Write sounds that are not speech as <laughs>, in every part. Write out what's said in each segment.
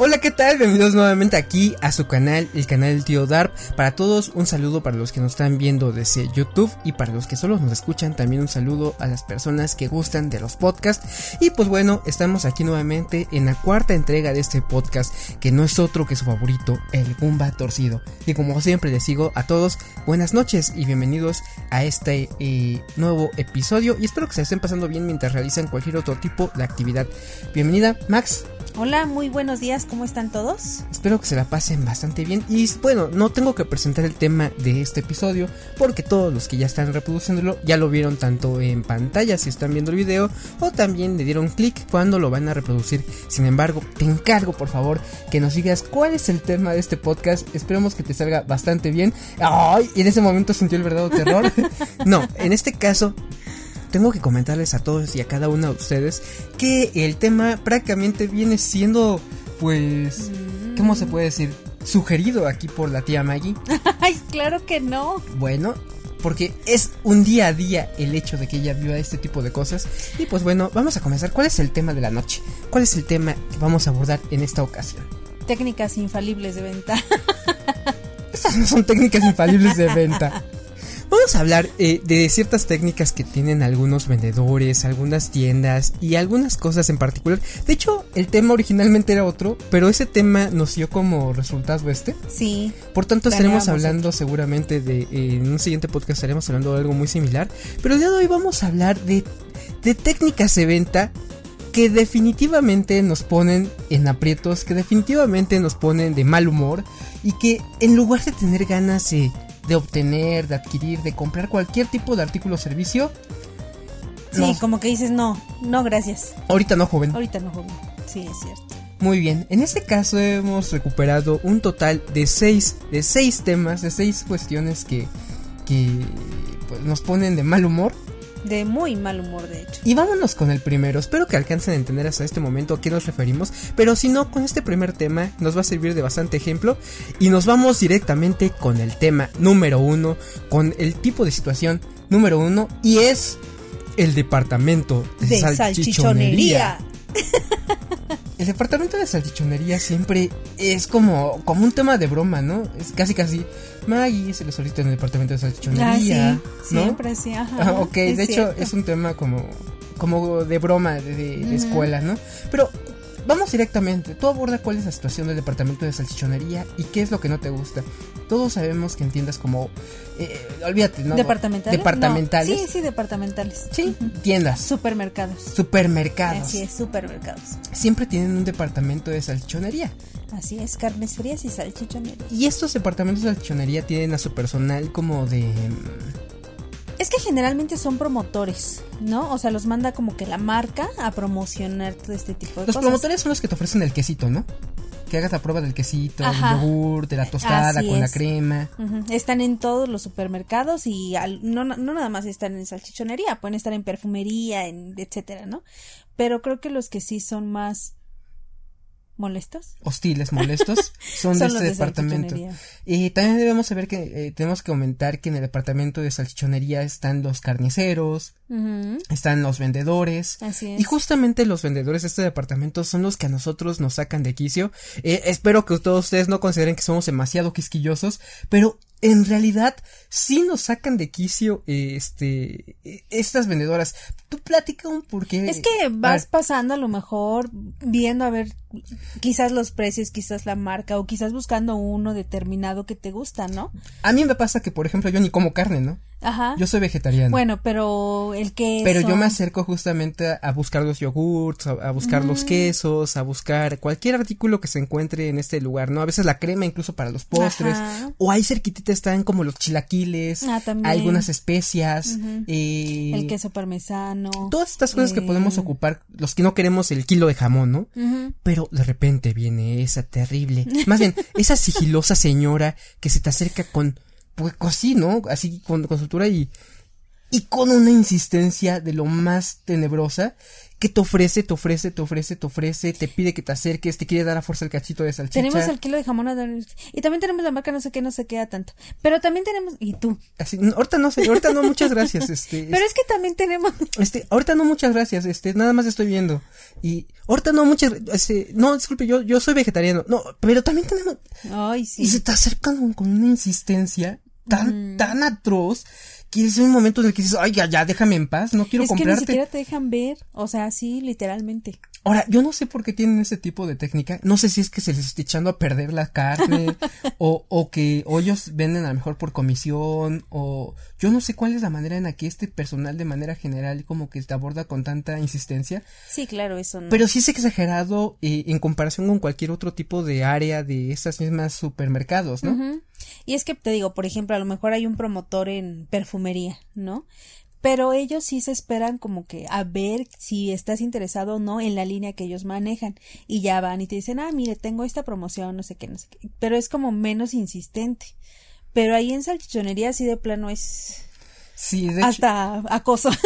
Hola, ¿qué tal? Bienvenidos nuevamente aquí a su canal, el canal del tío Darp. Para todos, un saludo para los que nos están viendo desde YouTube y para los que solo nos escuchan, también un saludo a las personas que gustan de los podcasts. Y pues bueno, estamos aquí nuevamente en la cuarta entrega de este podcast, que no es otro que su favorito, el Gumba Torcido. Y como siempre les digo a todos, buenas noches y bienvenidos a este eh, nuevo episodio. Y espero que se estén pasando bien mientras realizan cualquier otro tipo de actividad. Bienvenida, Max. Hola, muy buenos días, ¿cómo están todos? Espero que se la pasen bastante bien y bueno, no tengo que presentar el tema de este episodio porque todos los que ya están reproduciéndolo ya lo vieron tanto en pantalla si están viendo el video o también le dieron clic cuando lo van a reproducir. Sin embargo, te encargo por favor que nos digas cuál es el tema de este podcast. Esperemos que te salga bastante bien. Ay, y en ese momento sintió el verdadero terror. <laughs> no, en este caso tengo que comentarles a todos y a cada uno de ustedes que el tema prácticamente viene siendo, pues, ¿cómo se puede decir? Sugerido aquí por la tía Maggie. <laughs> Ay, claro que no. Bueno, porque es un día a día el hecho de que ella vio este tipo de cosas. Y pues bueno, vamos a comenzar. ¿Cuál es el tema de la noche? ¿Cuál es el tema que vamos a abordar en esta ocasión? Técnicas infalibles de venta. Estas no son técnicas infalibles de venta. <laughs> Vamos a hablar eh, de ciertas técnicas que tienen algunos vendedores, algunas tiendas y algunas cosas en particular. De hecho, el tema originalmente era otro, pero ese tema nos dio como resultado este. Sí. Por tanto, estaremos hablando seguramente de, eh, en un siguiente podcast estaremos hablando de algo muy similar. Pero el día de hoy vamos a hablar de, de técnicas de venta que definitivamente nos ponen en aprietos, que definitivamente nos ponen de mal humor y que en lugar de tener ganas de de obtener, de adquirir, de comprar cualquier tipo de artículo o servicio. Sí, como que dices, no, no, gracias. Ahorita no, joven. Ahorita no, joven. Sí, es cierto. Muy bien, en este caso hemos recuperado un total de seis, de seis temas, de seis cuestiones que, que pues, nos ponen de mal humor de muy mal humor, de hecho. Y vámonos con el primero. Espero que alcancen a entender hasta este momento a qué nos referimos. Pero si no, con este primer tema nos va a servir de bastante ejemplo. Y nos vamos directamente con el tema número uno. Con el tipo de situación número uno. Y es el departamento de, salchichonería. El departamento de salchichonería siempre es como, como un tema de broma, ¿no? Es casi casi Maggie se lo solicita en el departamento de salchichonería. Ah, sí, siempre sí, ajá. Ah, ok, de hecho es un tema como, como de broma de, escuela, ¿no? Pero vamos directamente. Tú aborda cuál es la situación del departamento de salchichonería y qué es lo que no te gusta. Todos sabemos que entiendas como. Eh, olvídate, ¿no? ¿Departamentales? Departamentales. Sí, sí, departamentales. Sí, tiendas. Supermercados. Supermercados. Así es, supermercados. Siempre tienen un departamento de salchichonería. Así es, carnes frías y salchichonería. Y estos departamentos de salchichonería tienen a su personal como de es que generalmente son promotores, ¿no? O sea, los manda como que la marca a promocionar todo este tipo de los cosas. Los promotores son los que te ofrecen el quesito, ¿no? Que hagas la prueba del quesito, del yogur, de la tostada con la crema. Están en todos los supermercados y no, no nada más están en salchichonería, pueden estar en perfumería, en etcétera, ¿no? Pero creo que los que sí son más molestos. Hostiles, molestos, <laughs> son, de este departamento. Y también debemos saber que eh, tenemos que comentar que en el departamento de salchichonería están los carniceros, están los vendedores. Así es. Y justamente los vendedores de este departamento son los que a nosotros nos sacan de quicio. Eh, espero que todos ustedes no consideren que somos demasiado quisquillosos, pero en realidad sí nos sacan de quicio este estas vendedoras. Tú platica un por qué. Es que vas pasando a lo mejor viendo a ver quizás los precios, quizás la marca o quizás buscando uno determinado que te gusta, ¿no? A mí me pasa que por ejemplo yo ni como carne, ¿no? Ajá. Yo soy vegetariano. Bueno, pero el queso. Pero yo me acerco justamente a, buscar los yogurts, a, buscar los mm. quesos, a buscar cualquier artículo que se encuentre en este lugar, ¿no? A veces la crema incluso para los postres. O ahí cerquitita están como los chilaquiles, ah, algunas especias, eh, el queso parmesano. Todas estas cosas que podemos eh. ocupar, los que no queremos el kilo de jamón, ¿no? Pero de repente viene esa terrible, más bien, esa sigilosa señora que se te acerca con pues así, ¿no? Así con, con y y con una insistencia de lo más tenebrosa que te ofrece, te ofrece, te ofrece, te ofrece, te pide que te acerques, te quiere dar a fuerza el cachito de salchicha. Tenemos el kilo de jamón a dar- y también tenemos la marca no sé qué, no se queda tanto. Pero también tenemos, y tú. Así, no, ahorita no sé, ahorita no, muchas gracias, <laughs> este, Pero es que también tenemos, <laughs> este, ahorita no, muchas gracias, este, nada más estoy viendo. Y, ahorita no, muchas, este, no, disculpe, yo, yo soy vegetariano, no, pero también tenemos, ay, y sí. se te acercan con una insistencia tan, tan atroz, que es un momento en el que dices, ay, ya, ya, déjame en paz, no quiero es que ni comprarte. siquiera te dejan ver, o sea, sí, literalmente. Ahora, yo no sé por qué tienen ese tipo de técnica. No sé si es que se les está echando a perder la carne <laughs> o, o que o ellos venden a lo mejor por comisión o yo no sé cuál es la manera en la que este personal de manera general como que te aborda con tanta insistencia. Sí, claro, eso no. Pero sí es exagerado eh, en comparación con cualquier otro tipo de área de esas mismas supermercados, ¿no? Y es que te digo, por ejemplo, a lo mejor hay un promotor en perfumería, ¿no? Pero ellos sí se esperan como que a ver si estás interesado o no en la línea que ellos manejan. Y ya van y te dicen, ah, mire, tengo esta promoción, no sé qué, no sé qué. Pero es como menos insistente. Pero ahí en salchichonería sí de plano es Sí, de hecho, hasta acoso. <laughs>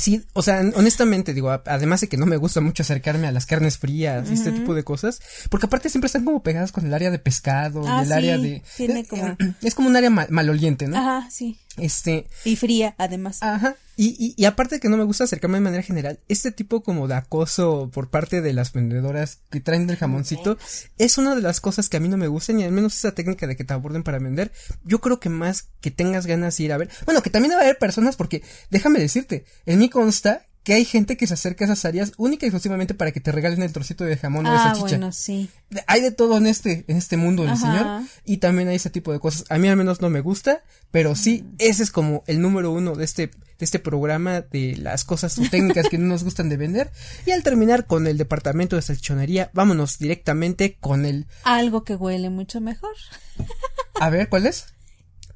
Sí, o sea, honestamente, digo, además de que no me gusta mucho acercarme a las carnes frías y este tipo de cosas, porque aparte siempre están como pegadas con el área de pescado, y Ah, el área de... tiene eh, como- <clears throat> Es como un área mal- maloliente, ¿no? Ajá, sí. Este, Y fría, además. ajá, y, y, y aparte de que no me gusta acercarme de manera general, este tipo como de acoso por parte de las vendedoras que traen del jamoncito, es una de las cosas que a mí no me gustan y al menos esa técnica de que te aborden para vender, yo creo que más que tengas ganas de ir a ver, bueno, que también va a haber personas porque, déjame decirte, en mí consta que hay gente que se acerca a esas áreas única y exclusivamente para que te regalen el trocito de jamón o de ah, salchicha. bueno, sí. Hay de todo en este, en este mundo Ajá. señor. Y también hay ese tipo de cosas. A mí al menos no me gusta, pero sí, ese es como el número uno de este, de este programa de las cosas o <laughs> técnicas que no nos gustan de vender. Y al terminar con el departamento de salchichonería, vámonos directamente con el, Algo que huele mucho mejor. a ver, ¿cuál es?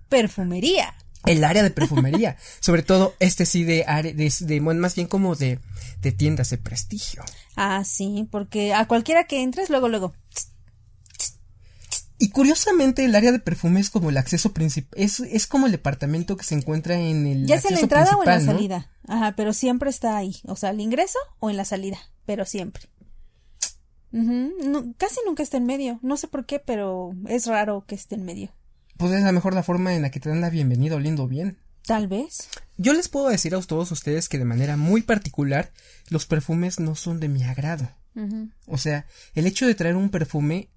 Perfumería. El área de perfumería. <laughs> Sobre todo este sí de área, de, más bien como de, de tiendas de prestigio. Ah, sí, porque a cualquiera que entres, luego, luego. Y curiosamente el área de perfume es como el acceso principal, es, es como el departamento que se encuentra en el Ya sea en la entrada o en la salida. Ajá, pero siempre está ahí. O sea, el ingreso o en la salida. Pero siempre. No, casi nunca está en medio. No sé por qué, pero es raro que esté en medio. Pues es a lo mejor la forma en la que te dan la bienvenida oliendo bien. Tal vez. Yo les puedo decir a todos ustedes que de manera muy particular los perfumes no son de mi agrado. O sea, el hecho de traer un perfume,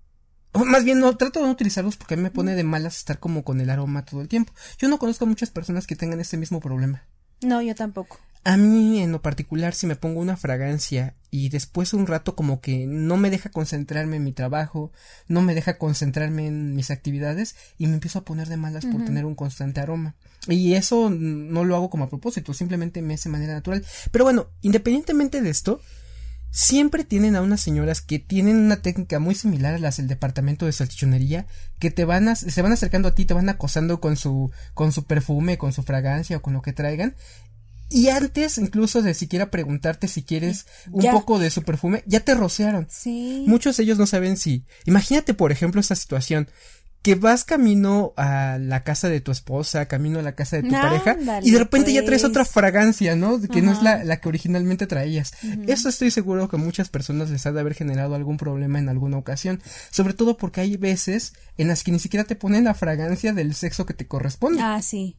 o más bien no, trato de no utilizarlos porque a mí me pone de malas estar como con el aroma todo el tiempo. Yo no conozco a muchas personas que tengan ese mismo problema. No, yo tampoco. A mí en lo particular si me pongo una fragancia y después un rato como que no me deja concentrarme en mi trabajo, no me deja concentrarme en mis actividades y me empiezo a poner de malas por tener un constante aroma. Y eso no lo hago como a propósito, simplemente me hace de manera natural. Pero bueno, independientemente de esto, siempre tienen a unas señoras que tienen una técnica muy similar a las del departamento de salchichonería, que te van a, se van acercando a ti, te van acosando con su, con su perfume, con su fragancia o con lo que traigan. Y antes incluso de siquiera preguntarte si quieres un Ya. poco de su perfume, ya te rociaron. Sí. Muchos de ellos no saben si. Imagínate, por ejemplo, esta situación. Que vas camino a la casa de tu esposa, camino a la casa de tu pareja, y de repente ya traes pues. otra fragancia, ¿no? Que no es la, la que originalmente traías. Eso estoy seguro que a muchas personas les ha de haber generado algún problema en alguna ocasión. Sobre todo porque hay veces en las que ni siquiera te ponen la fragancia del sexo que te corresponde. Ah, sí.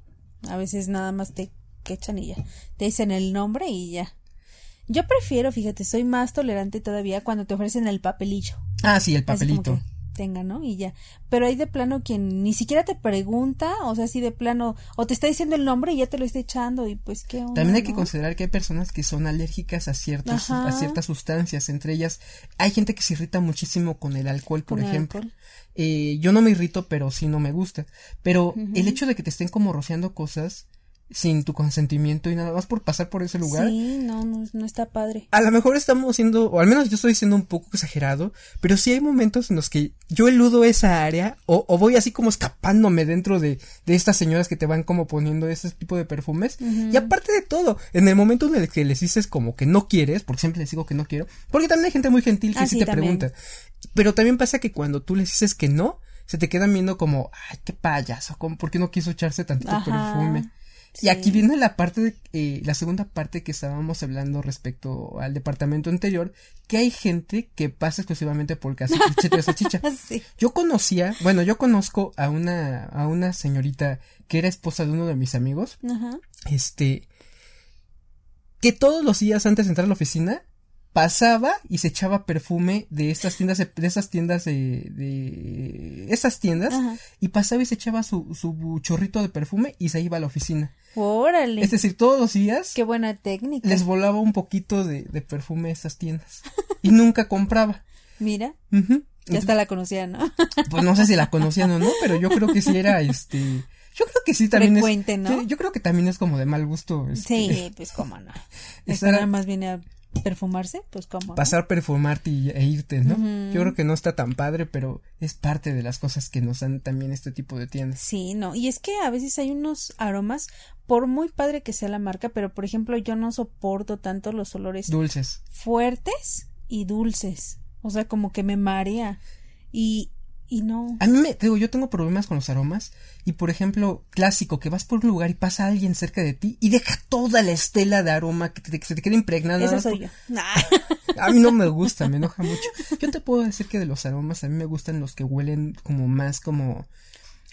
A veces nada más te que echan y ya. Te dicen el nombre y ya. Yo prefiero, fíjate, soy más tolerante todavía cuando te ofrecen el papelillo. Ah, sí, el papelito. tenga, ¿no? Y ya. Pero hay de plano quien ni siquiera te pregunta, o sea, así de plano, o te está diciendo el nombre y ya te lo está echando y pues qué onda, También hay que ¿no? considerar que hay personas que son alérgicas a ciertos, Ajá. a ciertas sustancias, entre ellas hay gente que se irrita muchísimo con el alcohol, por Con el ejemplo. alcohol. Eh, yo no me irrito, pero sí no me gusta. Pero el hecho de que te estén como rociando cosas sin tu consentimiento y nada más por pasar por ese lugar, Sí, no, no, no está padre. a lo mejor estamos siendo, o al menos yo estoy siendo un poco exagerado, pero sí hay momentos en los que yo eludo esa área o, o voy así como escapándome dentro de, de estas señoras que te van como poniendo ese tipo de perfumes. Y aparte de todo, en el momento en el que les dices como que no quieres, porque siempre les digo que no quiero, porque también hay gente muy gentil que Ah, sí, te también. pregunta. Pero también pasa que cuando tú les dices que no, se te quedan viendo como, ay, qué payaso, ¿cómo- ¿por qué no quiso echarse tantito Ajá. perfume? Y aquí viene la parte, de, eh, la segunda parte que estábamos hablando respecto al departamento anterior, que hay gente que pasa exclusivamente por casa de salchicha. <laughs> Sí. Yo conocía, bueno, yo conozco a una, a una señorita que era esposa de uno de mis amigos, Ajá. este, que todos los días antes de entrar a la oficina pasaba y se echaba perfume de estas tiendas de, de esas tiendas de, de esas tiendas Ajá. y pasaba y se echaba su, su chorrito de perfume y se iba a la oficina. Órale. Es decir, todos los días Qué buena técnica. les volaba un poquito de, de perfume a esas tiendas y nunca compraba. Mira, Ujú. ya hasta la conocía, ¿no? <laughs> Pues no sé si la conocían o no, pero yo creo que sí era este. Yo creo que sí también Frecuente, es. ¿no? yo creo que también es como de mal gusto. este, Sí, pues cómo no. <laughs> Esa Esta era- nada más viene a perfumarse, pues cómo. Pasar, perfumarte y, e irte, ¿no? Yo creo que no está tan padre, pero es parte de las cosas que nos dan también este tipo de tiendas. Sí, no. Y es que a veces hay unos aromas, por muy padre que sea la marca, pero por ejemplo yo no soporto tanto los olores Dulces. fuertes y dulces. O sea, como que me marea. Y, y no. A mí me, digo, yo tengo problemas con los aromas y por ejemplo, clásico, que vas por un lugar y pasa alguien cerca de ti y deja toda la estela de aroma que, te- que se te queda impregnada. Más soy por- yo. Nah. <laughs> A mí no me gusta, me enoja mucho. Yo te puedo decir que de los aromas a mí me gustan los que huelen como más como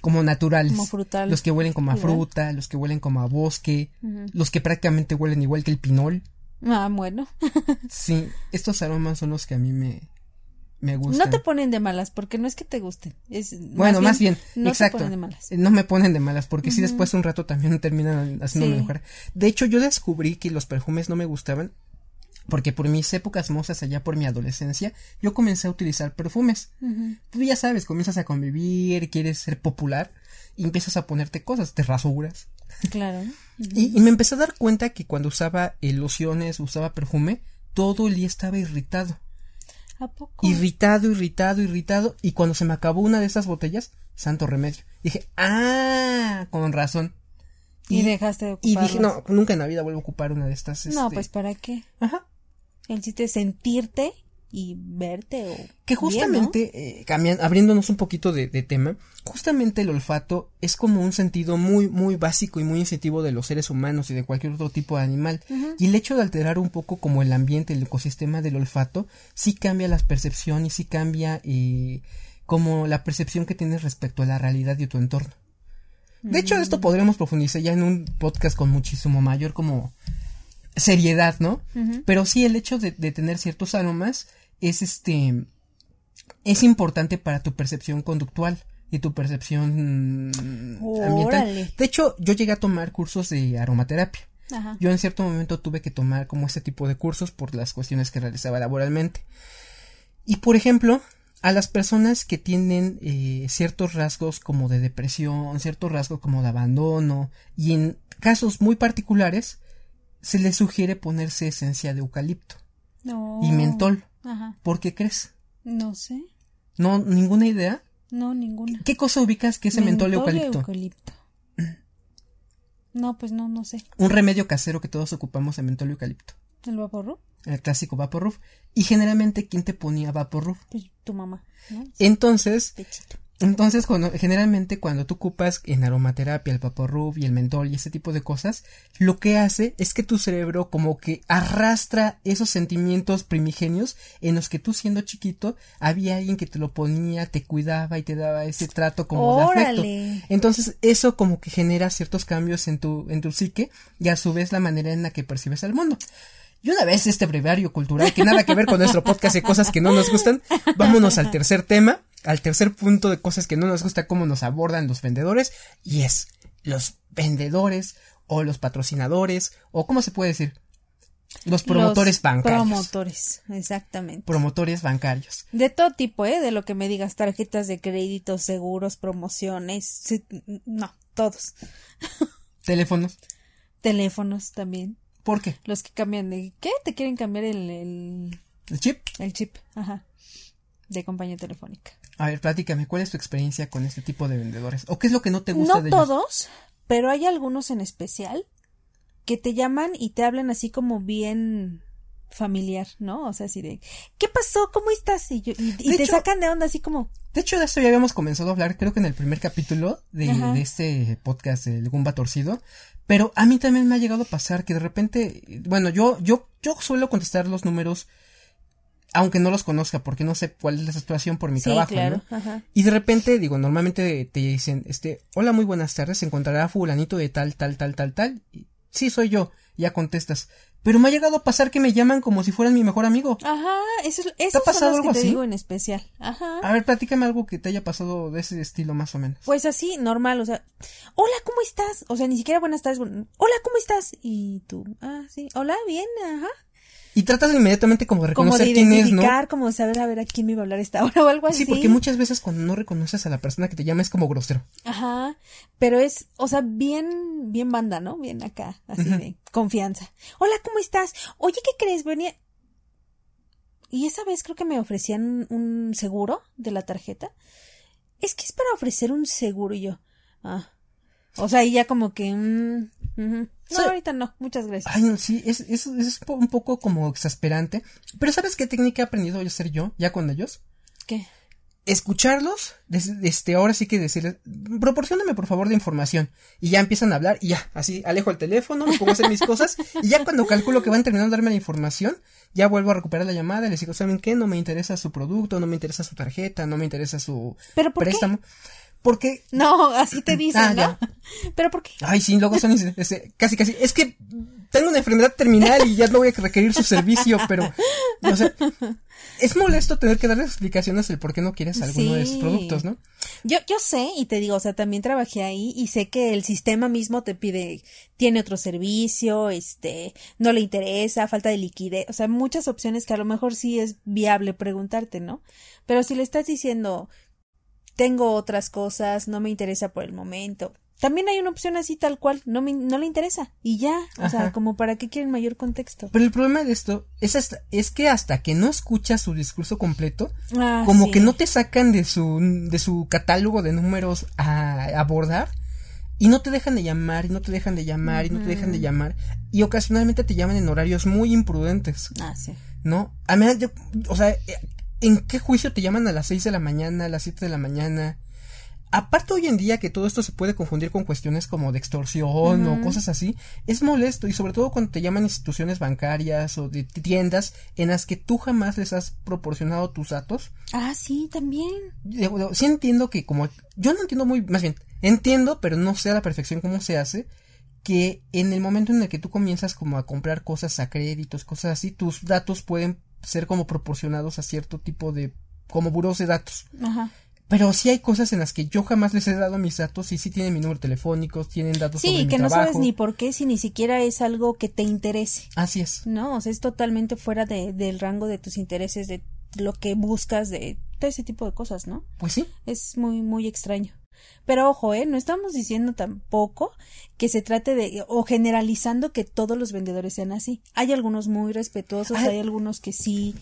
como naturales. Como frutales. Los que huelen como a Igual. fruta, los que huelen como a bosque, los que prácticamente huelen igual que el pinol. Ah, bueno. <laughs> Sí, estos aromas son los que a mí me me gustan. No te ponen de malas, porque no es que te gusten. Es, Bueno, más bien, no exacto. te ponen de malas. Eh, No me ponen de malas, porque si Ujú. después un rato también terminan haciéndome Sí. enojar. De hecho, yo descubrí que los perfumes no me gustaban porque por mis épocas mozas allá por mi adolescencia, yo comencé a utilizar perfumes. Tú ya sabes, comienzas a convivir, quieres ser popular y empiezas a ponerte cosas, te rasuras. Claro. Y, y me empecé a dar cuenta que cuando usaba eh, lociones, usaba perfume, todo el día estaba irritado. ¿A poco? Irritado, irritado, irritado. Y cuando se me acabó una de esas botellas, santo remedio. Dije, ah, con razón. y, dejaste de Y ocuparlos. dije, no, nunca en la vida vuelvo a ocupar una de estas. No, este, pues ¿para qué? Ajá. El chiste es sentirte y verte o Que bien, ¿no? justamente, eh, cambian- abriéndonos un poquito de, de tema, justamente el olfato es como un sentido muy, muy básico y muy instintivo de los seres humanos y de cualquier otro tipo de animal. Y el hecho de alterar un poco como el ambiente, el ecosistema del olfato, sí cambia la percepción y sí cambia eh, como la percepción que tienes respecto a la realidad y tu entorno. De hecho, Mm. esto podremos profundizar ya en un podcast con muchísimo mayor como seriedad, ¿no? Pero sí el hecho de, de tener ciertos aromas es este es importante para tu percepción conductual y tu percepción ambiental. Órale. De hecho, yo llegué a tomar cursos de aromaterapia. Ajá. Yo en cierto momento tuve que tomar como este tipo de cursos por las cuestiones que realizaba laboralmente. Y por ejemplo, a las personas que tienen eh, ciertos rasgos como de depresión, ciertos rasgos como de abandono, y en casos muy particulares, se les sugiere ponerse esencia de eucalipto No. y mentol. Ajá. ¿Por qué crees? No sé. ¿No? ¿Ninguna idea? No, ninguna. ¿Qué cosa ubicas que es el mentol, y eucalipto? eucalipto. No, pues no, no sé. Un remedio casero que todos ocupamos en mentol eucalipto. ¿El vaporru? El clásico Vaporub. Y generalmente, ¿quién te ponía Vaporub? Pues tu mamá, ¿no? Entonces, Pechito. Entonces cuando, generalmente cuando tú ocupas en aromaterapia el Vaporub y el mentol y ese tipo de cosas, lo que hace es que tu cerebro como que arrastra esos sentimientos primigenios en los que tú siendo chiquito había alguien que te lo ponía, te cuidaba y te daba ese trato como de afecto. Entonces, eso como que genera ciertos cambios en tu, en tu psique y a su vez la manera en la que percibes al mundo. Y una vez este breviario cultural que nada que ver con nuestro podcast de cosas que no nos gustan, vámonos al tercer tema, al tercer punto de cosas que no nos gusta cómo nos abordan los vendedores y es los vendedores o los patrocinadores o cómo se puede decir los promotores Los bancarios. Promotores, exactamente. promotores bancarios. de todo tipo, ¿eh? De lo que me digas, tarjetas de crédito, seguros, promociones. no, todos. <laughs> Teléfonos. Teléfonos también. ¿Por qué? Los que cambian de. ¿Qué? Te quieren cambiar el, el, El chip. el chip. Ajá. De compañía telefónica. A ver, platícame, ¿cuál es tu experiencia con este tipo de vendedores? ¿O qué es lo que no te gusta No de ellos? todos, pero hay algunos en especial que te llaman y te hablan así como bien familiar, ¿no? O sea, así de, ¿qué pasó? ¿Cómo estás? Y, yo, y, te sacan de onda así como... De hecho, de esto ya habíamos comenzado a hablar, creo que en el primer capítulo de, de este podcast, el Gumba Torcido, pero a mí también me ha llegado a pasar que de repente, bueno, yo, yo, yo suelo contestar los números aunque no los conozca, porque no sé cuál es la situación por mi trabajo, claro. Ajá. Y de repente, digo, normalmente te dicen, este, hola, muy buenas tardes, se encontrará fulanito de tal, tal, tal, tal, tal. Y, sí, soy yo. Ya contestas. Pero me ha llegado a pasar que me llaman como si fueran mi mejor amigo. Ajá, eso, eso ¿Te ha pasado algo que te digo en especial. Ajá. A ver, platícame algo que te haya pasado de ese estilo más o menos. Pues así, normal, o sea, hola, ¿cómo estás? O sea, ni siquiera buenas tardes, hola, ¿cómo estás? Y tú, ah, sí, hola, bien, ajá. Y tratas inmediatamente como de reconocer como de quién es, ¿no? como saber a ver a quién me iba a hablar esta hora o algo así. Sí, porque muchas veces cuando no reconoces a la persona que te llama es como grosero. Ajá, pero es, o sea, bien, bien banda, ¿no? Bien acá, así de confianza. Hola, ¿cómo estás? Oye, ¿qué crees? Venía... Y esa vez creo que me ofrecían un seguro de la tarjeta. Es que es para ofrecer un seguro y yo, ah, o sea, y ya como que... Mm, no, ahorita no, muchas gracias. Ay, sí, es, es, es un poco como exasperante. Pero ¿sabes qué técnica he aprendido a hacer yo, ya con ellos? ¿Qué? Escucharlos, este, ahora sí que decirles, proporcioname por favor de información. Y ya empiezan a hablar y ya, así, alejo el teléfono, me pongo a hacer mis cosas. Y ya cuando calculo que van terminando de darme la información, ya vuelvo a recuperar la llamada y les digo, ¿saben qué? No me interesa su producto, no me interesa su tarjeta, no me interesa su ¿Pero por préstamo. Qué? Porque. No, así te dicen, ah, ¿no? <laughs> Pero ¿por qué? Ay, sí, luego son casi, casi. Es que tengo una enfermedad terminal y ya no voy a requerir su servicio, pero. O sea, es molesto tener que darles explicaciones del por qué no quieres alguno de esos productos, ¿no? Yo, yo sé, y te digo, o sea, también trabajé ahí y sé que el sistema mismo te pide, tiene otro servicio, este, no le interesa, falta de liquidez, o sea, muchas opciones que a lo mejor sí es viable preguntarte, ¿no? Pero si le estás diciendo, tengo otras cosas, no me interesa por el momento. También hay una opción así tal cual, no me, no le interesa y ya, o sea, como para qué quieren mayor contexto. Pero el problema de esto es hasta, es que hasta que no escuchas su discurso completo, ah, como que no te sacan de su de su catálogo de números a abordar y no te dejan de llamar y no te dejan de llamar y no te dejan de llamar y ocasionalmente te llaman en horarios muy imprudentes. Ah, sí. ¿No? A mí, o sea, ¿En qué juicio te llaman a las 6 de la mañana, a las 7 de la mañana? Aparte hoy en día que todo esto se puede confundir con cuestiones como de extorsión o cosas así, es molesto y sobre todo cuando te llaman instituciones bancarias o de tiendas en las que tú jamás les has proporcionado tus datos. Ah, sí, también. Sí entiendo que como yo no entiendo muy, más bien, entiendo, pero no sé a la perfección cómo se hace, que en el momento en el que tú comienzas como a comprar cosas a créditos, cosas así, tus datos pueden ser como proporcionados a cierto tipo de como buros de datos. Ajá. Pero sí hay cosas en las que yo jamás les he dado mis datos y sí tienen mi número telefónico, tienen datos sí, que no sabes ni por qué si ni siquiera es algo que te interese. Así es. No, o sea, es totalmente fuera de, del rango de tus intereses, de lo que buscas, de todo ese tipo de cosas, ¿no? Pues sí. Es muy, muy extraño. Pero ojo, ¿eh? No estamos diciendo tampoco que se trate de, o generalizando que todos los vendedores sean así. Hay algunos muy respetuosos, hay algunos que sí.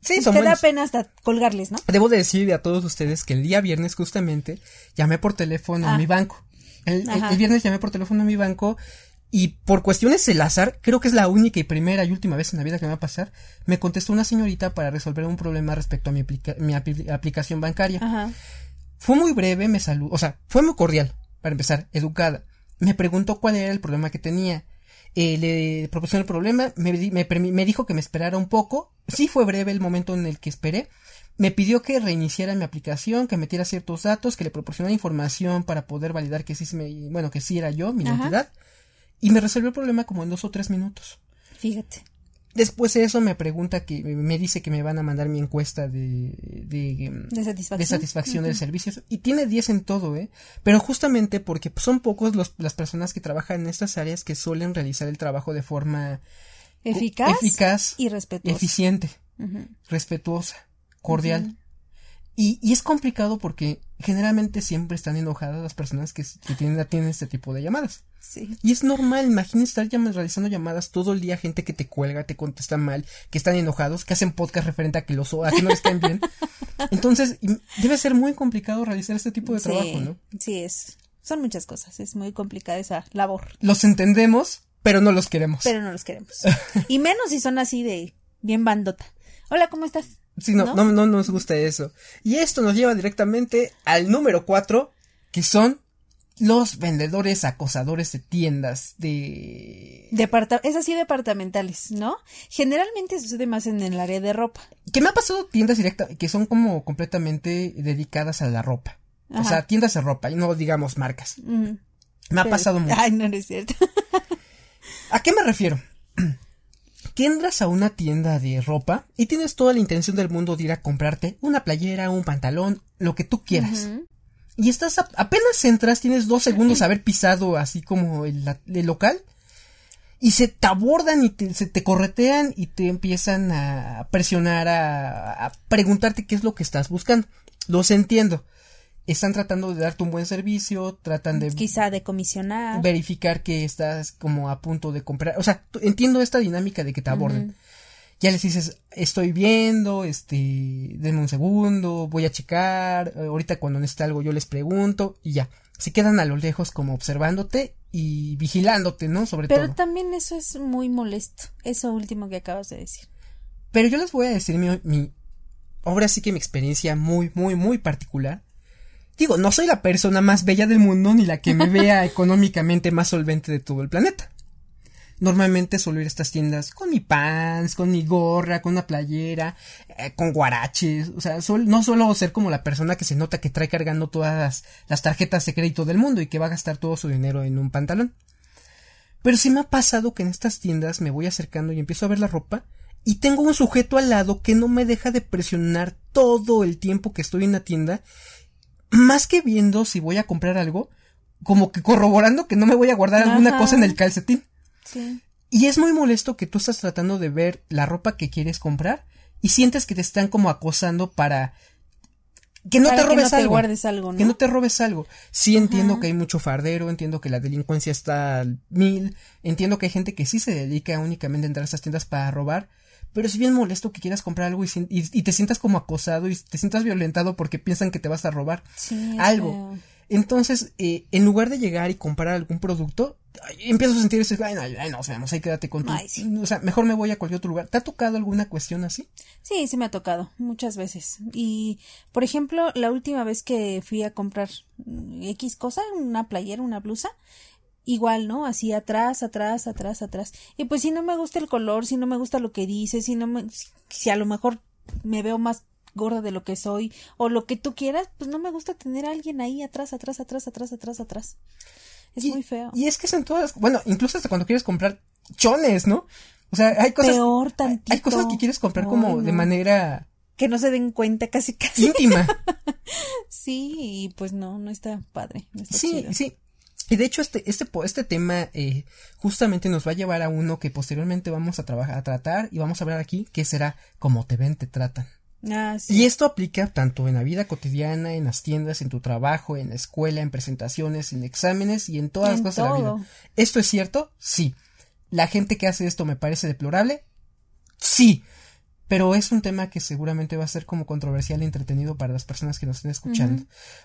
Sí, son Te da pena hasta colgarles, ¿no? Debo decir a todos ustedes que el día viernes justamente llamé por teléfono a ah. mi banco. El, viernes llamé por teléfono a mi banco y por cuestiones del azar, creo que es la única y primera y última vez en la vida que me va a pasar, me contestó una señorita para resolver un problema respecto a mi, mi aplicación bancaria. Ajá. Fue muy breve, me saludó, o sea, fue muy cordial, para empezar, educada. Me preguntó cuál era el problema que tenía. Eh, le proporcioné el problema, me, me, me, dijo que me esperara un poco. Sí fue breve el momento en el que esperé. Me pidió que reiniciara mi aplicación, que metiera ciertos datos, que le proporcionara información para poder validar que sí, me, bueno, que sí era yo, mi identidad. Y me resolvió el problema como en dos o tres minutos. Fíjate. Después de eso me pregunta que me dice que me van a mandar mi encuesta de de, satisfacción, del servicio y tiene 10 en todo, ¿eh? Pero justamente porque son pocos los, las personas que trabajan en estas áreas que suelen realizar el trabajo de forma eficaz, eficaz y respetuosa. eficiente, respetuosa, cordial. Y, y, es complicado porque generalmente siempre están enojadas las personas que, que tienen, atienden este tipo de llamadas. Sí. Y es normal, imagínate estar realizando llamadas todo el día, gente que te cuelga, te contesta mal, que están enojados, que hacen podcast referente a que los a que no estén bien. <laughs> Entonces, debe ser muy complicado realizar este tipo de trabajo, ¿no? Sí, es. Son muchas cosas, es muy complicada esa labor. Los entendemos, pero no los queremos. Pero no los queremos. y menos si son así de bien bandota. Hola, ¿cómo estás? Sí, no, no, no, nos gusta eso. Y esto nos lleva directamente al número cuatro, que son los vendedores acosadores de tiendas de... Departa es así departamentales, ¿no? Generalmente sucede más en el área de ropa. Que me ha pasado tiendas directas que son como completamente dedicadas a la ropa. O sea, tiendas de ropa y no digamos marcas. Me ha pasado mucho. Ay, no, no es cierto. ¿A qué me refiero? <clears throat> que entras a una tienda de ropa y tienes toda la intención del mundo de ir a comprarte una playera, un pantalón, lo que tú quieras. Y estás, apenas entras, tienes dos segundos haber pisado así como el, local. Y se te abordan y se te corretean y te empiezan a presionar, a, a preguntarte qué es lo que estás buscando. Los entiendo están tratando de darte un buen servicio, tratan de quizá de comisionar, verificar que estás como a punto de comprar, o sea, entiendo esta dinámica de que te aborden. Ya les dices, estoy viendo, este, denme un segundo, voy a checar, eh, ahorita cuando necesite algo yo les pregunto y ya. Se quedan a lo lejos como observándote y vigilándote, ¿no? Sobre todo. Pero también eso es muy molesto, eso último que acabas de decir. Pero yo les voy a decir mi, mi ahora sí que mi experiencia muy, muy, muy particular Digo, no soy la persona más bella del mundo ni la que me vea <laughs> económicamente más solvente de todo el planeta. Normalmente suelo ir a estas tiendas con mi pants, con mi gorra, con una playera, eh, con guaraches. O sea, no suelo ser como la persona que se nota que trae cargando todas las, tarjetas de crédito del mundo y que va a gastar todo su dinero en un pantalón. Pero sí me ha pasado que en estas tiendas me voy acercando y empiezo a ver la ropa y tengo un sujeto al lado que no me deja de presionar todo el tiempo que estoy en la tienda más que viendo si voy a comprar algo, como que corroborando que no me voy a guardar alguna cosa en el calcetín. Sí. Y es muy molesto que tú estás tratando de ver la ropa que quieres comprar y sientes que te están como acosando para que no te robes que no te Guardes algo ¿no? Que no te robes algo. Sí entiendo que hay mucho fardero, entiendo que la delincuencia está al mil, entiendo que hay gente que sí se dedica únicamente a entrar a esas tiendas para robar, pero es bien molesto que quieras comprar algo y, te sientas como acosado y te sientas violentado porque piensan que te vas a robar algo. Entonces, eh, en lugar de llegar y comprar algún producto, empiezas a sentir ese, ay, no, ay, no, o sea, ahí quédate con tu, o sea, mejor me voy a cualquier otro lugar. ¿Te ha tocado alguna cuestión así? Sí, sí me ha tocado, muchas veces. Y, por ejemplo, la última vez que fui a comprar X cosa, una playera, una blusa, igual, ¿no? Así atrás, atrás, atrás, atrás. Y pues si no me gusta el color, si no me gusta lo que dice, si no me, si a lo mejor me veo más gorda de lo que soy o lo que tú quieras, pues no me gusta tener a alguien ahí atrás, atrás, atrás, atrás, atrás, atrás. Es muy feo. Y es que son todas, bueno, incluso hasta cuando quieres comprar chones, ¿no? O sea, hay cosas Peor tantito. Hay cosas que quieres comprar como de manera que no se den cuenta casi casi íntima. <laughs> sí, y pues no, no está padre. sí, sí. Y de hecho este, este, este tema eh, justamente nos va a llevar a uno que posteriormente vamos a trabajar, a tratar y vamos a hablar aquí, que será como te ven, te tratan. Ah, sí. Y esto aplica tanto en la vida cotidiana, en las tiendas, en tu trabajo, en la escuela, en presentaciones, en exámenes y en todas las cosas de la vida. ¿Esto es cierto? Sí. ¿La gente que hace esto me parece deplorable? Sí. Pero es un tema que seguramente va a ser como controversial e entretenido para las personas que nos estén escuchando.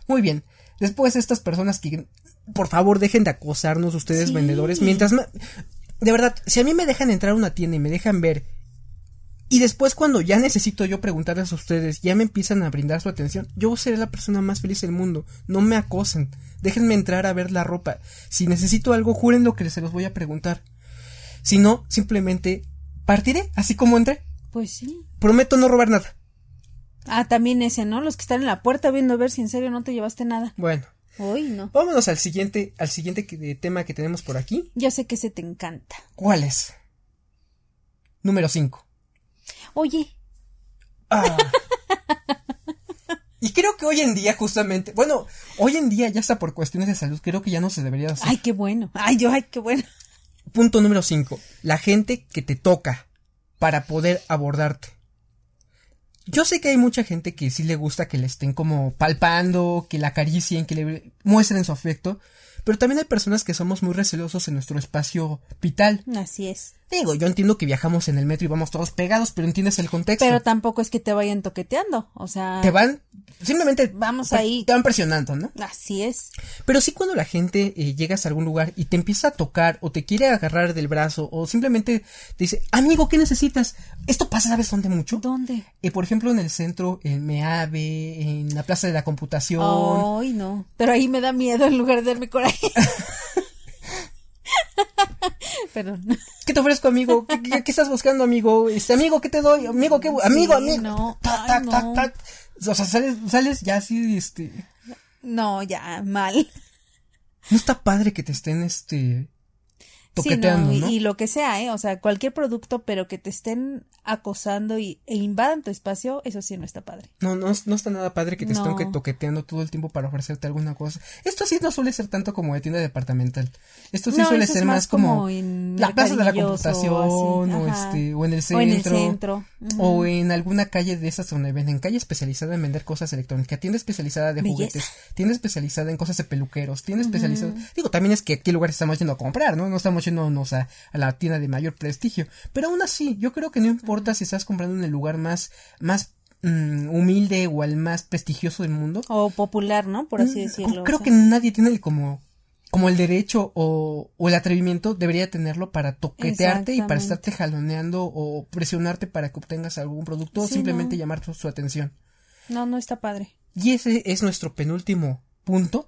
Muy bien. Después estas personas que por favor dejen de acosarnos ustedes vendedores. Mientras de verdad, si a mí me dejan entrar a una tienda y me dejan ver y después cuando ya necesito yo preguntarles a ustedes, ya me empiezan a brindar su atención, yo seré la persona más feliz del mundo. No me acosen. Déjenme entrar a ver la ropa. Si necesito algo, juren lo que se los voy a preguntar. Si no, simplemente partiré, así como entré. Pues sí. Prometo no robar nada. Ah, también ese, ¿no? Los que están en la puerta viendo a ver si en serio no te llevaste nada. Bueno, Uy, no. Vámonos al siguiente, al siguiente tema que tenemos por aquí. Ya sé que se te encanta. ¿Cuál es? Número 5. Oye. Ah. y creo que hoy en día, justamente, bueno, hoy en día ya está por cuestiones de salud, creo que ya no se debería hacer. Ay, qué bueno. Ay, yo, ay, qué bueno. Punto número 5. La gente que te toca para poder abordarte. Yo sé que hay mucha gente que sí le gusta que le estén como palpando, que la acaricien, que le muestren su afecto, pero también hay personas que somos muy recelosos en nuestro espacio vital. Así es. Digo, yo entiendo que viajamos en el metro y vamos todos pegados, pero entiendes el contexto. Pero tampoco es que te vayan toqueteando, o sea... Te van, simplemente... Vamos ahí. Te van presionando, ¿no? Así es. Pero sí cuando la gente eh, llegas a algún lugar y te empieza a tocar o te quiere agarrar del brazo o simplemente te dice, amigo, ¿qué necesitas? Esto pasa, ¿sabes dónde mucho? ¿Dónde? Eh, por ejemplo, en el centro, en Meave, en la Plaza de la Computación. Ay, no. Pero ahí me da miedo en lugar de darme coraje. <laughs> Perdón. <laughs> ¿Qué te ofrezco, amigo? ¿Qué, qué, qué estás buscando, amigo? Este, amigo, ¿qué te doy? Amigo, ¿qué? Amigo, Sí, amigo. no. Tac, Ay, tac, no. tac, tac. O sea, sales, sales ya así, este. No, ya, mal. No está padre que te estén, este. Sí, no, y, ¿no? y lo que sea, ¿eh? O sea, cualquier producto, pero que te estén acosando y, e invadan tu espacio, eso sí no está padre. No, no, no está nada padre que te No. estén que- toqueteando todo el tiempo para ofrecerte alguna cosa. Esto sí no suele ser tanto como de tienda departamental. Esto sí No, suele ser más como, como en la plaza de la o computación o, este o en el O centro en el centro. Ujú. o en alguna calle de esas donde venden calle especializada en vender cosas electrónicas, tienda especializada de Belleza. juguetes, tienda especializada en cosas de peluqueros, tienda especializada, digo, también es que aquí lugar estamos yendo a comprar, ¿no? No estamos yéndonos a, a la tienda de mayor prestigio, pero aún así, yo creo que no importa si estás comprando en el lugar más más mm, humilde o al más prestigioso del mundo. O popular, ¿no? Por así Mm, decirlo. Creo o que nadie tiene el como como el derecho o, o el atrevimiento debería tenerlo para toquetearte y para estarte jaloneando o presionarte para que obtengas algún producto o simplemente no. llamar su, su atención. No, no está padre. Y ese es nuestro penúltimo punto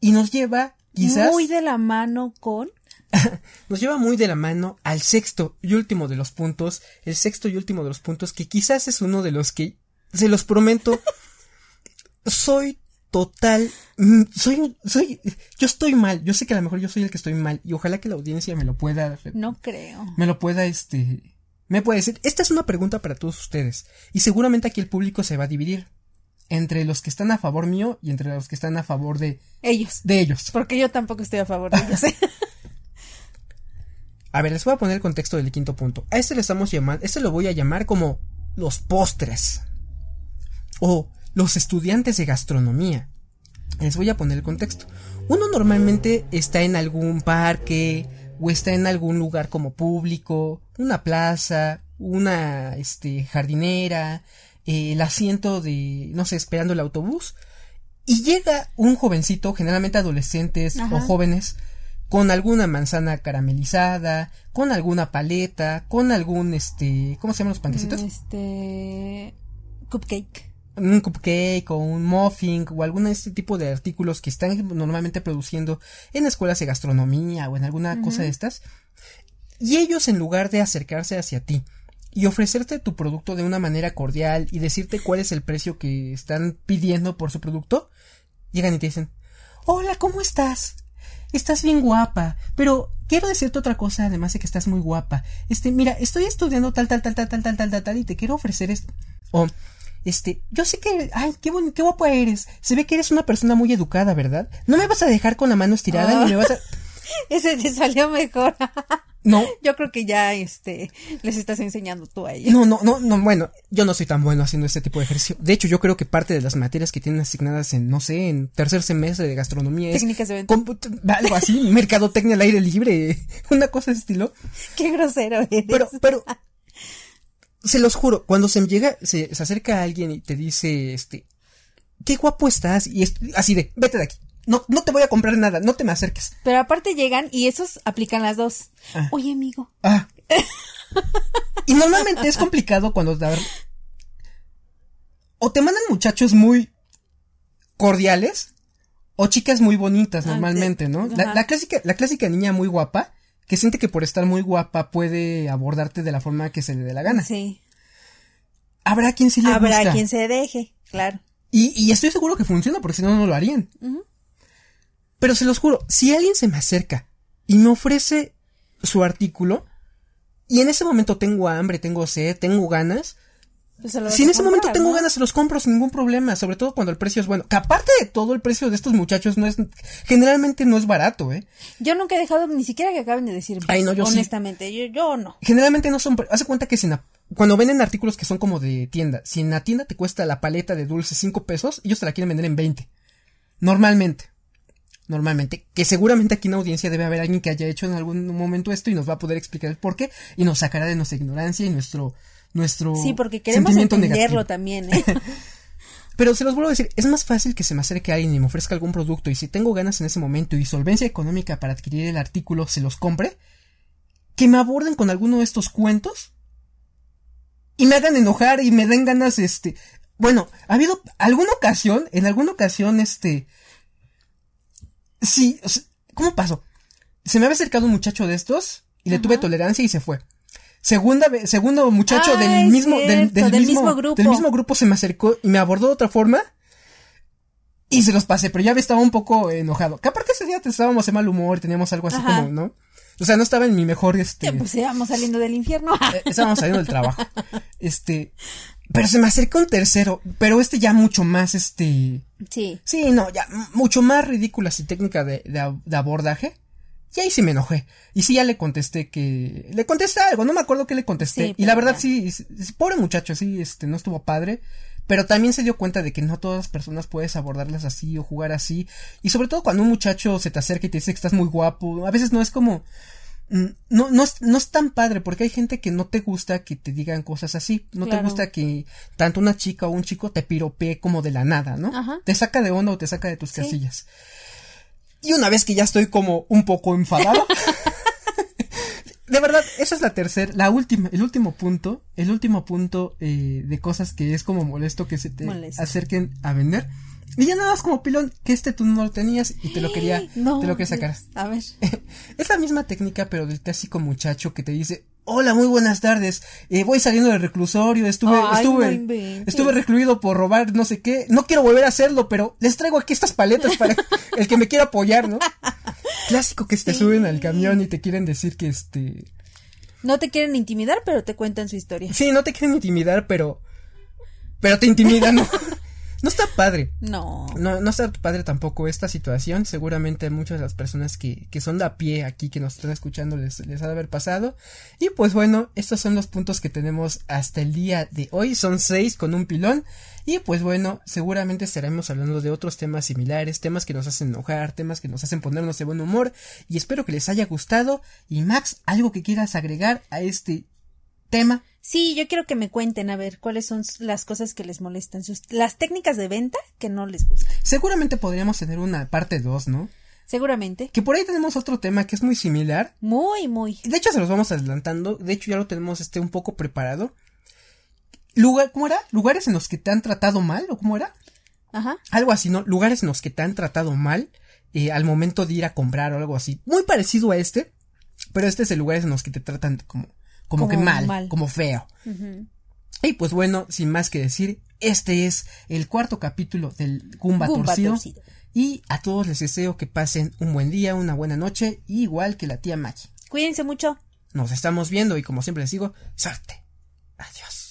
y nos lleva quizás Muy de la mano con. <laughs> nos lleva muy de la mano al sexto y último de los puntos, el sexto y último de los puntos que quizás es uno de los que se los prometo <laughs> soy total mm, soy soy yo estoy mal, yo sé que a lo mejor yo soy el que estoy mal y ojalá que la audiencia me lo pueda No creo. me lo pueda este me puede decir, esta es una pregunta para todos ustedes y seguramente aquí el público se va a dividir entre los que están a favor mío y entre los que están a favor de Ellos. de ellos. Porque yo tampoco estoy a favor de ellos. ¿eh? <laughs> A ver, les voy a poner el contexto del quinto punto. A este le estamos llamando, este lo voy a llamar como los postres. O los estudiantes de gastronomía. Les voy a poner el contexto. Uno normalmente está en algún parque o está en algún lugar como público, una plaza, una este jardinera, eh, el asiento de no sé, esperando el autobús y llega un jovencito, generalmente adolescentes Ajá. o jóvenes con alguna manzana caramelizada, con alguna paleta, con algún este, ¿cómo se llaman los panquecitos? Este. Cupcake. un cupcake o un muffin o algún este tipo de artículos que están normalmente produciendo en escuelas de gastronomía o en alguna cosa de estas. Y ellos en lugar de acercarse hacia ti y ofrecerte tu producto de una manera cordial y decirte cuál es el precio que están pidiendo por su producto, llegan y te dicen, hola, ¿cómo estás? Estás bien guapa, pero quiero decirte otra cosa, además de que estás muy guapa. Este, mira, estoy estudiando tal, tal, tal, tal, tal, tal, tal, tal, tal, y te quiero ofrecer esto. O, este, yo sé que, ay, qué bonito, qué guapa eres. Se ve que eres una persona muy educada, ¿verdad? No me vas a dejar con la mano estirada Ah. ni me vas a. <laughs> Ese te salió mejor. <laughs> No, <laughs> Yo creo que ya este les estás enseñando tú a ellos. no, no, no, no, bueno, yo no soy tan bueno haciendo este tipo de ejercicio. De hecho, yo creo que parte de las materias que tienen asignadas en, no sé, en tercer semestre de gastronomía es. Técnicas de venta. algo así, <laughs> mercadotecnia al aire libre, <laughs> una cosa de estilo. Qué grosero eres. Pero, pero, se los juro, cuando se llega, se, se acerca alguien y te dice, este, qué guapo estás, y es, así de, vete de aquí. No, no te voy a comprar nada, no te me acerques. Pero aparte llegan y esos aplican las dos. Ah. Oye, amigo. Ah. <laughs> y normalmente es complicado cuando dar. O te mandan muchachos muy cordiales, o chicas muy bonitas Ah, normalmente. ¿no? La, clásica, la clásica niña muy guapa, que siente que por estar muy guapa puede abordarte de la forma que se le dé la gana. Sí. Habrá quien sí le Habrá gusta. quien se deje, claro. Y, y estoy seguro que funciona, porque si no, no lo harían. Pero se los juro, si alguien se me acerca y me ofrece su artículo, y en ese momento tengo hambre, tengo sed, tengo ganas, Pues si en ese momento tengo ganas, se los compro sin ningún problema, sobre todo cuando el precio es bueno. Que aparte de todo, el precio de estos muchachos no es, generalmente no es barato, ¿eh? Yo nunca he dejado ni siquiera que acaben de decirme. Ay, no, yo sí. Honestamente, yo, yo no. Generalmente no son, hace cuenta que si en la- cuando venden artículos que son como de tienda, si en la tienda te cuesta la paleta de dulce 5 pesos, ellos te la quieren vender en 20. Normalmente. Normalmente, que seguramente aquí en la audiencia debe haber alguien que haya hecho en algún momento esto y nos va a poder explicar el por qué y nos sacará de nuestra ignorancia y nuestro nuestro Sí, porque queremos entenderlo <laughs> también, ¿eh? <laughs> Pero se los vuelvo a decir, es más fácil que se me acerque alguien y me ofrezca algún producto y si tengo ganas en ese momento y solvencia económica para adquirir el artículo, se los compre, que me aborden con alguno de estos cuentos y me hagan enojar y me den ganas, este, bueno, ha habido alguna ocasión, en alguna ocasión, este, sí, ¿cómo pasó? Se me había acercado un muchacho de estos y le tuve tolerancia y se fue. Segunda vez, segundo muchacho del mismo, del, mismo, grupo. del mismo grupo se me acercó y me abordó de otra forma. Y se los pasé, pero ya estaba un poco enojado. Que aparte ese día estábamos en mal humor, teníamos algo así como, ¿no? O sea, no estaba en mi mejor, este. <laughs> pues íbamos saliendo del infierno. Eh, estábamos saliendo del trabajo. <laughs> Este. Pero se me acercó un tercero, pero este ya mucho más, este. Sí. Sí, no, ya mucho más ridícula su técnica de, de abordaje. Y ahí sí me enojé. Y sí ya le contesté que... Le contesté algo, no me acuerdo qué le contesté. y la verdad sí, pobre muchacho, sí, este, no estuvo padre. Pero también se dio cuenta de que no todas las personas puedes abordarlas así o jugar así. Y sobre todo cuando un muchacho se te acerca y te dice que estás muy guapo. A veces no es como... Mm, no, no, es, no es tan padre porque hay gente que no te gusta que te digan cosas así. No te gusta que tanto una chica o un chico te piropee como de la nada, ¿no? Te saca de onda o te saca de tus casillas. Y una vez que ya estoy como un poco enfadado. <laughs> de verdad, esa es la tercera, la última, el último punto, el último punto eh, de cosas que es como molesto que se te acerquen a vender. Y ya nada más como pilón, que este tú no lo tenías y te lo quería, te lo quería sacar. A ver. <laughs> es la misma técnica, pero del clásico muchacho que te dice, Hola, muy buenas tardes. Eh, voy saliendo del reclusorio. Estuve, estuve, estuve recluido por robar no sé qué. No quiero volver a hacerlo, pero les traigo aquí estas paletas para <laughs> el que me quiera apoyar, ¿no? Clásico que te suben al camión y te quieren decir que este. No te quieren intimidar, pero te cuentan su historia. Sí, no te quieren intimidar, pero. Pero te intimidan, ¿no? <laughs> No está padre. No. No, no está padre tampoco esta situación. Seguramente muchas de las personas que, que son de a pie aquí, que nos están escuchando, les, les ha de haber pasado. Y pues bueno, estos son los puntos que tenemos hasta el día de hoy. Son seis con un pilón. Y pues bueno, seguramente estaremos hablando de otros temas similares, temas que nos hacen enojar, temas que nos hacen ponernos de buen humor. Y espero que les haya gustado. Y Max, algo que quieras agregar a este tema. Sí, yo quiero que me cuenten a ver cuáles son las cosas que les molestan, sus, las técnicas de venta que no les gustan. Seguramente podríamos tener una parte 2, ¿no? Seguramente. Que por ahí tenemos otro tema que es muy similar. Muy, muy. De hecho, se los vamos adelantando. De hecho, ya lo tenemos este un poco preparado. Lugar, ¿cómo era? Lugares en los que te han tratado mal, ¿o cómo era? Ajá. Algo así, ¿no? Lugares en los que te han tratado mal eh, al momento de ir a comprar o algo así. Muy parecido a este, pero este es el lugar en los que te tratan como como, que mal, como feo. Y pues bueno, sin más que decir, este es el cuarto capítulo del Gumba, torcido, Y a todos les deseo que pasen un buen día, una buena noche, igual que la tía Maggie. Cuídense mucho. Nos estamos viendo y como siempre les digo, suerte. Adiós.